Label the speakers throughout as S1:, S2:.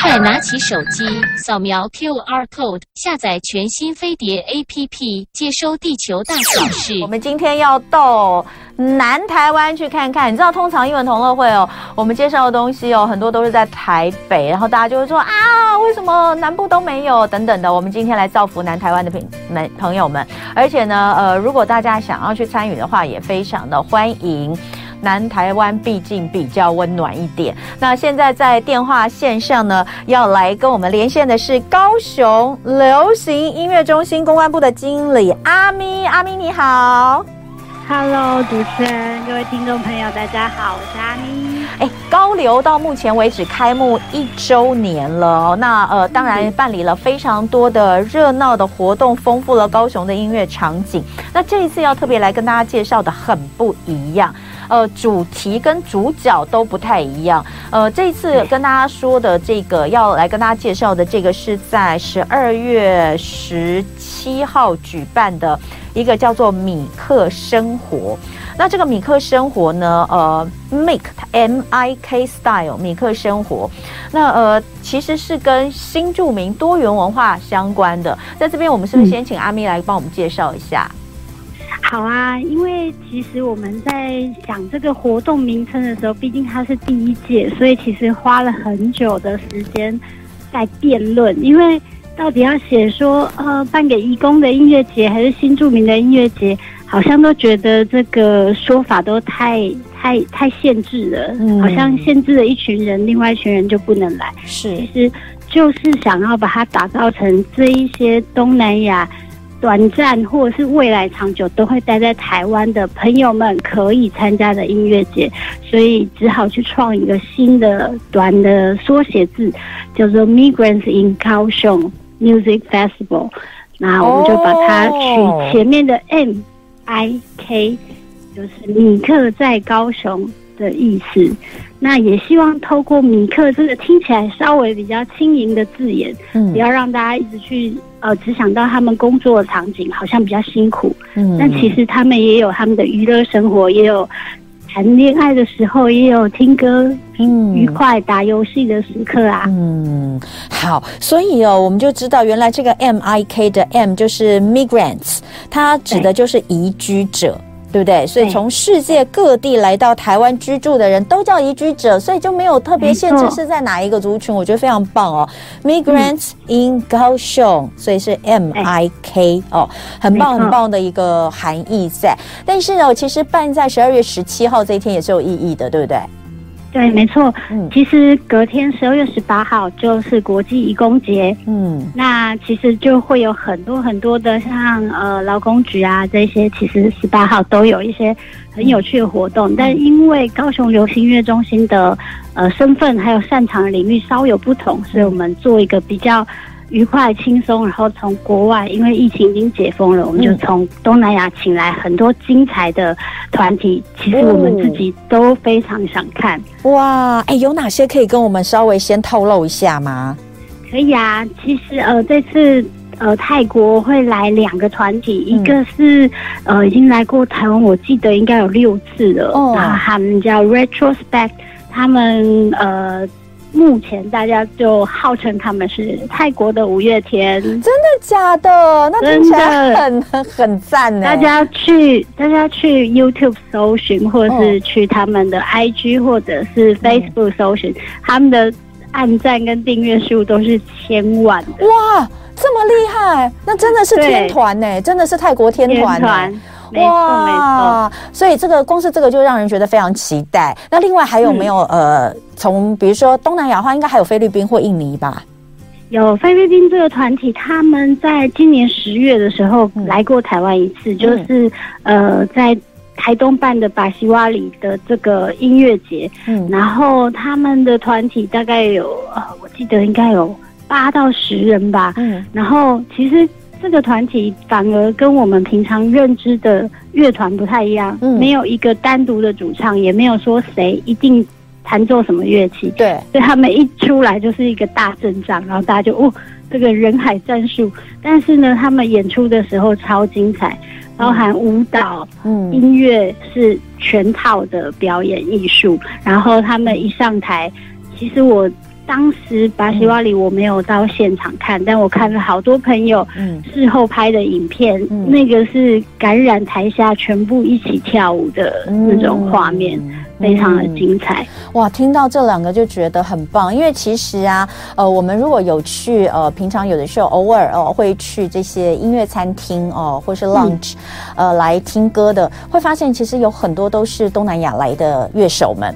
S1: 快拿起手机，扫描 QR code，下载全新飞碟 APP，接收地球大小事。
S2: 我们今天要到南台湾去看看。你知道，通常英文同乐会哦，我们介绍的东西哦，很多都是在台北，然后大家就会说啊，为什么南部都没有等等的。我们今天来造福南台湾的朋们朋友们，而且呢，呃，如果大家想要去参与的话，也非常的欢迎。南台湾毕竟比较温暖一点。那现在在电话线上呢，要来跟我们连线的是高雄流行音乐中心公关部的经理阿咪。阿咪你好
S3: ，Hello，主持人，各位听众朋友，大家好，我是阿咪。
S2: 哎，高流到目前为止开幕一周年了，那呃，当然办理了非常多的热闹的活动，丰富了高雄的音乐场景。那这一次要特别来跟大家介绍的很不一样。呃，主题跟主角都不太一样。呃，这次跟大家说的这个，要来跟大家介绍的这个，是在十二月十七号举办的一个叫做米克生活。那这个米克生活呢，呃，Mik M I K Style 米克生活，那呃，其实是跟新著名多元文化相关的。在这边，我们是不是先请阿咪来帮我们介绍一下？
S3: 好啊，因为其实我们在想这个活动名称的时候，毕竟它是第一届，所以其实花了很久的时间在辩论。因为到底要写说，呃，办给义工的音乐节，还是新著名的音乐节，好像都觉得这个说法都太太太限制了，嗯，好像限制了一群人，另外一群人就不能来。
S2: 是，
S3: 其实就是想要把它打造成这一些东南亚。短暂或者是未来长久都会待在台湾的朋友们可以参加的音乐节，所以只好去创一个新的短的缩写字，叫做 Migrants in Kaohsiung Music Festival。那我们就把它取前面的 M I K，就是米克在高雄的意思。那也希望透过米克这个听起来稍微比较轻盈的字眼，嗯，不要让大家一直去。呃，只想到他们工作的场景好像比较辛苦，嗯，但其实他们也有他们的娱乐生活，也有谈恋爱的时候，也有听歌、嗯，愉快打游戏的时刻啊。
S2: 嗯，好，所以哦，我们就知道原来这个 M I K 的 M 就是 Migrants，它指的就是移居者。对不对？所以从世界各地来到台湾居住的人都叫移居者，所以就没有特别限制是在哪一个族群，我觉得非常棒哦。Migrants in 高雄，所以是 M I K 哦，很棒很棒的一个含义在。但是呢，其实办在十二月十七号这一天也是有意义的，对不对？
S3: 对，没错。嗯，其实隔天十二月十八号就是国际义工节。嗯，那其实就会有很多很多的像呃劳工局啊这些，其实十八号都有一些很有趣的活动。嗯，但因为高雄流行音乐中心的呃身份还有擅长的领域稍有不同，所以我们做一个比较。愉快轻松，然后从国外，因为疫情已经解封了，我们就从东南亚请来很多精彩的团体。其实我们自己都非常想看。
S2: 哇，哎，有哪些可以跟我们稍微先透露一下吗？
S3: 可以啊，其实呃，这次呃泰国会来两个团体，一个是呃已经来过台湾，我记得应该有六次了，哦，然后他们叫 Retrospect，他们呃。目前大家就号称他们是泰国的五月天，真
S2: 的假的？那听起来很很赞呢。
S3: 大家去大家去 YouTube 搜寻，或者是去他们的 IG 或者是 Facebook 搜寻，嗯，他们的按赞跟订阅数都是千万的。
S2: 哇，这么厉害！那真的是天团呢，真的是泰国天团。哇，没错，所以这个光是这个就让人觉得非常期待。那另外还有没有、嗯、呃，从比如说东南亚的话，应该还有菲律宾或印尼吧？
S3: 有菲律宾这个团体，他们在今年十月的时候来过台湾一次，嗯、就是呃在台东办的巴西瓦里的这个音乐节。嗯，然后他们的团体大概有呃，我记得应该有八到十人吧。嗯，然后其实。这个团体反而跟我们平常认知的乐团不太一样，嗯，没有一个单独的主唱，也没有说谁一定弹奏什么乐器，
S2: 对，
S3: 所以他们一出来就是一个大阵仗，然后大家就哦，这个人海战术。但是呢，他们演出的时候超精彩，包含舞蹈、嗯，音乐是全套的表演艺术。然后他们一上台，其实我。当时巴西瓦里我没有到现场看，嗯、但我看了好多朋友事后拍的影片，嗯、那个是感染台下全部一起跳舞的那种画面，嗯、非常的精彩。
S2: 嗯、哇，听到这两个就觉得很棒，因为其实啊，呃，我们如果有去呃，平常有的时候偶尔哦、呃、会去这些音乐餐厅哦、呃，或是 lunch，、嗯、呃，来听歌的，会发现其实有很多都是东南亚来的乐手们，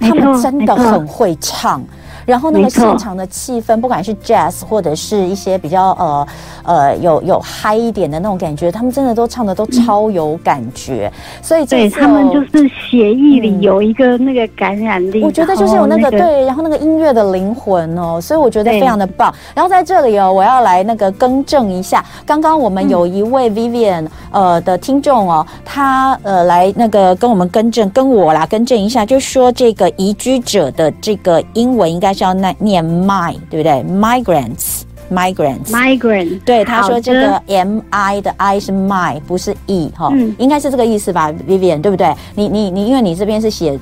S2: 他们真的很会唱。然后那个现场的气氛，不管是 jazz 或者是一些比较呃呃有有嗨一点的那种感觉，他们真的都唱的都超有感觉。嗯、所以这
S3: 对他们就是协议里有一个那个感染力。嗯、
S2: 我觉得就是有那个、那个、对，然后那个音乐的灵魂哦，所以我觉得非常的棒。然后在这里哦，我要来那个更正一下，刚刚我们有一位 Vivian 呃的听众哦，他呃来那个跟我们更正，跟我啦更正一下，就说这个移居者的这个英文应该。叫那念 my 对不对？migrants，migrants，migrant。对，他说这个 m i 的 i 是 my，不是 e 哈，嗯、应该是这个意思吧，Vivian，对不对？你你你，因为你这边是写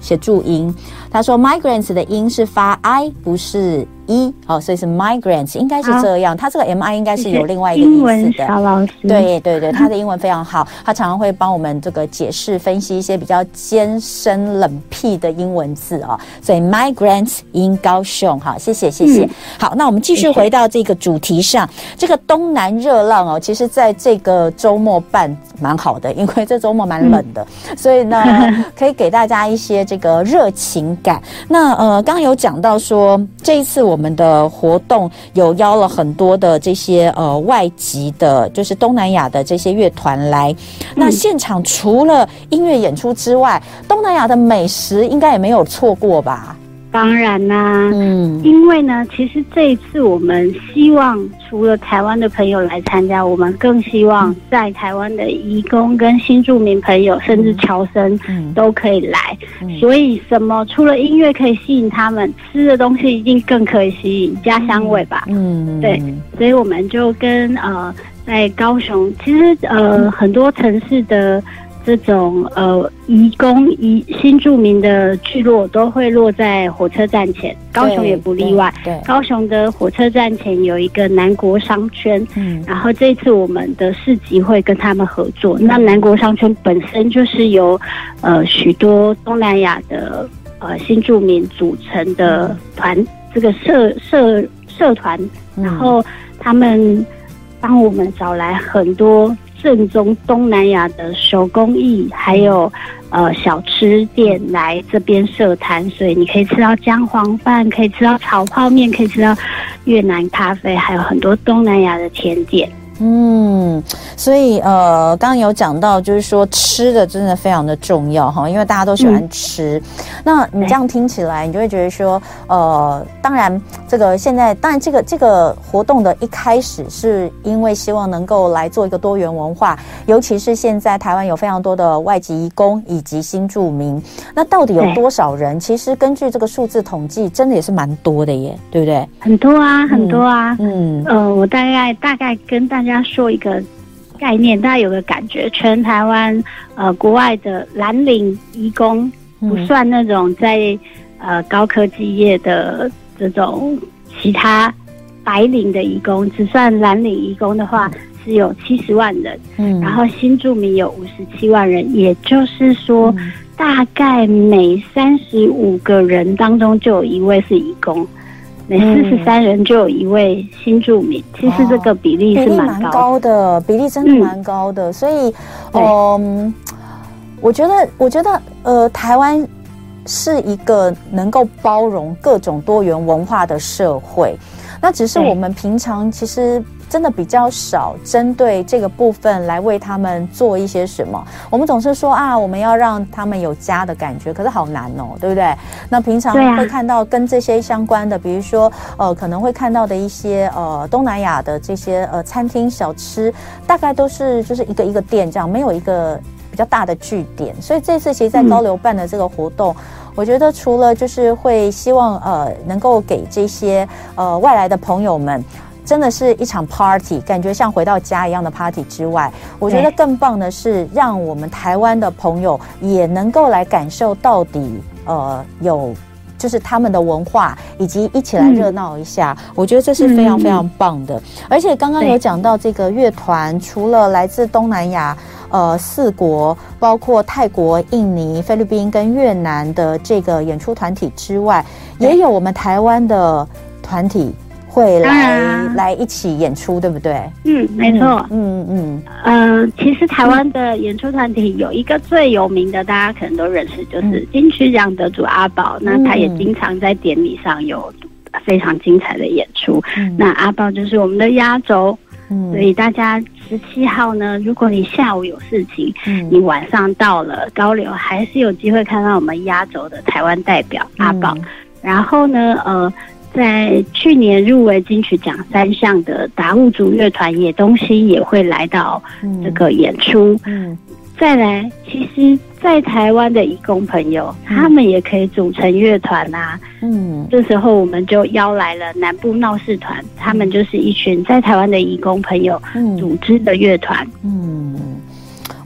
S2: 写注音，他说 migrants 的音是发 i，不是。一哦，所以是 migrants，应该是这样。他这个 mi 应该是有另外一个意思的。对对对，他的英文非常好，他常常会帮我们这个解释分析一些比较艰深冷僻的英文字哦。所以 migrants in 高雄，好，谢谢谢谢。好，那我们继续回到这个主题上，这个东南热浪哦，其实在这个周末办蛮好的，因为这周末蛮冷的，所以呢可以给大家一些这个热情感。那呃，刚刚有讲到说这一次我。们的活动有邀了很多的这些呃外籍的，就是东南亚的这些乐团来。嗯、那现场除了音乐演出之外，东南亚的美食应该也没有错过吧？
S3: 当然啦、啊，嗯，因为呢，其实这一次我们希望除了台湾的朋友来参加，我们更希望在台湾的移工跟新住民朋友，甚至侨生都可以来。嗯、所以，什么除了音乐可以吸引他们，吃的东西一定更可以吸引家乡味吧？嗯，对，所以我们就跟呃，在高雄，其实呃很多城市的。这种呃，移工移新住民的聚落都会落在火车站前，高雄也不例外。对，高雄的火车站前有一个南国商圈，嗯，然后这次我们的市集会跟他们合作。嗯、那南国商圈本身就是由呃许多东南亚的呃新住民组成的团，嗯、这个社社社团，然后他们帮我们找来很多。正宗东南亚的手工艺，还有呃小吃店来这边设摊，所以你可以吃到姜黄饭，可以吃到炒泡面，可以吃到越南咖啡，还有很多东南亚的甜点。
S2: 嗯，所以呃，刚刚有讲到，就是说吃的真的非常的重要哈，因为大家都喜欢吃。嗯、那你这样听起来，你就会觉得说，呃，当然这个现在，当然这个这个活动的一开始是因为希望能够来做一个多元文化，尤其是现在台湾有非常多的外籍移工以及新住民，那到底有多少人？其实根据这个数字统计，真的也是蛮多的耶，对不对？
S3: 很多啊，很多啊。嗯，嗯呃，我大概大概跟大大家说一个概念，大家有个感觉。全台湾呃，国外的蓝领移工不算那种在呃高科技业的这种其他白领的移工，只算蓝领移工的话，是有七十万人。嗯，然后新住民有五十七万人，也就是说，大概每三十五个人当中就有一位是移工。每四十三人就有一位新住民，嗯、其实这个比例是蛮高，高的，
S2: 比例真的蛮高的。嗯、所以，嗯，我觉得，我觉得，呃，台湾是一个能够包容各种多元文化的社会。那只是我们平常其实。真的比较少针对这个部分来为他们做一些什么。我们总是说啊，我们要让他们有家的感觉，可是好难哦，对不对？那平常会看到跟这些相关的，比如说呃，可能会看到的一些呃东南亚的这些呃餐厅小吃，大概都是就是一个一个店这样，没有一个比较大的据点。所以这次其实，在高流办的这个活动，嗯、我觉得除了就是会希望呃能够给这些呃外来的朋友们。真的是一场 party，感觉像回到家一样的 party 之外，我觉得更棒的是让我们台湾的朋友也能够来感受到底，呃，有。就是他们的文化，以及一起来热闹一下。嗯、我觉得这是非常非常棒的。嗯、而且刚刚有讲到这个乐团，除了来自东南亚呃四国，包括泰国、印尼、菲律宾跟越南的这个演出团体之外，也有我们台湾的团体。会来、啊、来一起演出，对不对？
S3: 嗯，没错。
S2: 嗯嗯嗯
S3: 呃，其实台湾的演出团体有一个最有名的，大家可能都认识，就是金曲奖得主阿宝。嗯、那他也经常在典礼上有非常精彩的演出。嗯、那阿宝就是我们的压轴。嗯，所以大家十七号呢，如果你下午有事情，嗯，你晚上到了高流，还是有机会看到我们压轴的台湾代表阿宝。嗯、然后呢，呃。在去年入围金曲奖三项的达悟族乐团野东西也会来到这个演出。嗯，嗯再来，其实，在台湾的义工朋友，嗯、他们也可以组成乐团啊。嗯，这时候我们就邀来了南部闹事团，他们就是一群在台湾的义工朋友组织的乐团。嗯。嗯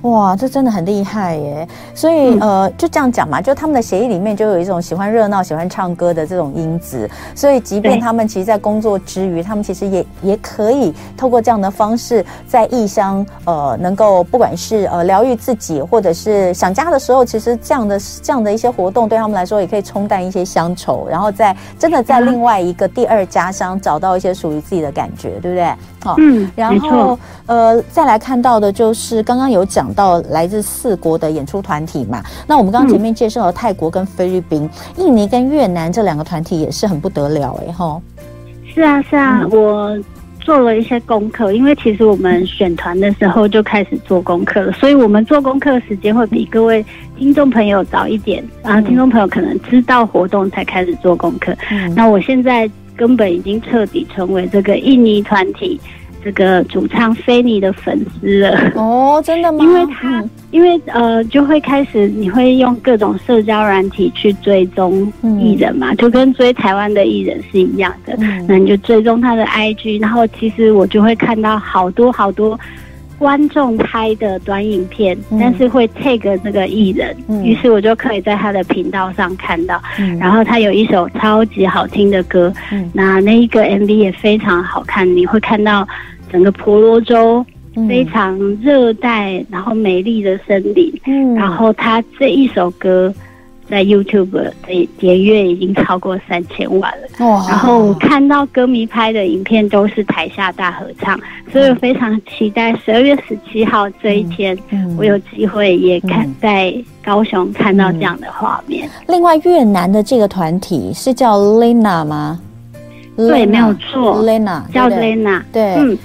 S2: 哇，这真的很厉害耶！所以、嗯、呃，就这样讲嘛，就他们的协议里面就有一种喜欢热闹、喜欢唱歌的这种因子。所以，即便他们其实，在工作之余，他们其实也也可以透过这样的方式，在异乡呃，能够不管是呃疗愈自己，或者是想家的时候，其实这样的这样的一些活动，对他们来说也可以冲淡一些乡愁，然后在真的在另外一个第二家乡找到一些属于自己的感觉，对不对？好，
S3: 嗯，
S2: 然后呃，再来看到的就是刚刚有讲。到来自四国的演出团体嘛，那我们刚刚前面介绍了泰国跟菲律宾、嗯、印尼跟越南这两个团体也是很不得了哎哈。
S3: 是啊是啊，嗯、我做了一些功课，因为其实我们选团的时候就开始做功课了，所以我们做功课的时间会比各位听众朋友早一点，然后听众朋友可能知道活动才开始做功课。嗯，那我现在根本已经彻底成为这个印尼团体。这个主唱菲尼的粉丝了
S2: 哦，真的吗？
S3: 因为他，嗯、因为呃，就会开始你会用各种社交软体去追踪艺人嘛，嗯、就跟追台湾的艺人是一样的。嗯、那你就追踪他的 IG，然后其实我就会看到好多好多观众拍的短影片，嗯、但是会 take 这个艺人，嗯、于是我就可以在他的频道上看到。嗯、然后他有一首超级好听的歌，嗯、那那一个 MV 也非常好看，你会看到。整个婆罗洲非常热带，然后美丽的森林，嗯，然后他这一首歌在 YouTube 的点阅已经超过三千万了，哇！然后我看到歌迷拍的影片都是台下大合唱，所以我非常期待十二月十七号这一天，我有机会也看在高雄看到这样的画面。
S2: 另外，越南的这个团体是叫 Lena 吗？
S3: 对，没有错
S2: ，Lena
S3: 叫 Lena，
S2: 对，嗯。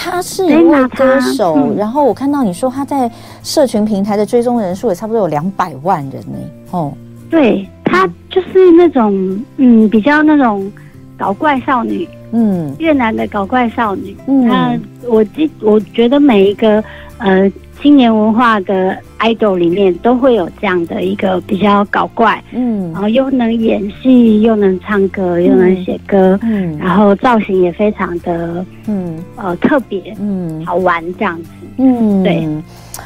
S2: 他是一位歌手，嗯、然后我看到你说他在社群平台的追踪人数也差不多有两百万人呢。哦，
S3: 对，她就是那种嗯，比较那种搞怪少女，嗯，越南的搞怪少女。嗯，那我记，我觉得每一个呃。青年文化的 idol 里面都会有这样的一个比较搞怪，嗯，然后又能演戏，又能唱歌，又能写歌，嗯，然后造型也非常的，嗯，呃，特别，嗯，好玩这样子，嗯，对，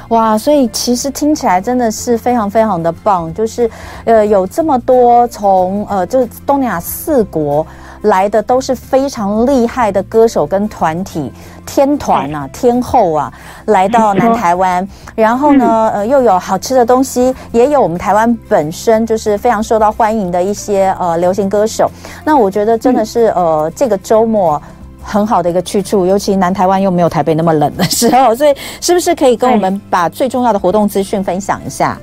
S2: 哇，所以其实听起来真的是非常非常的棒，就是呃，有这么多从呃，就是东南亚四国。来的都是非常厉害的歌手跟团体，天团啊，天后啊，来到南台湾，然后呢，呃，又有好吃的东西，也有我们台湾本身就是非常受到欢迎的一些呃流行歌手。那我觉得真的是呃这个周末很好的一个去处，尤其南台湾又没有台北那么冷的时候，所以是不是可以跟我们把最重要的活动资讯分享一下？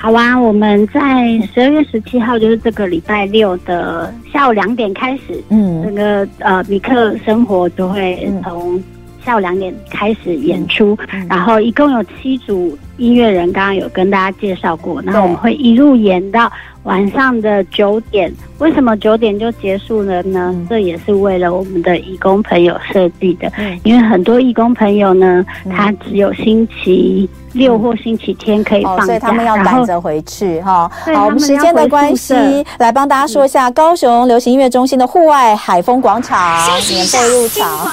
S3: 好啊，我们在十二月十七号，就是这个礼拜六的下午两点开始，嗯，整个呃米克生活就会从下午两点开始演出，嗯、然后一共有七组音乐人，刚刚有跟大家介绍过，然后我们会一路演到晚上的九点。为什么九点就结束了呢？嗯、这也是为了我们的义工朋友设计的，嗯、因为很多义工朋友呢，嗯、他只有星期。六或星期天可以放假，
S2: 哦，所以他们要赶着回去哈。好，我们时间的关系，来帮大家说一下高雄流行音乐中心的户外海风广场免费入场。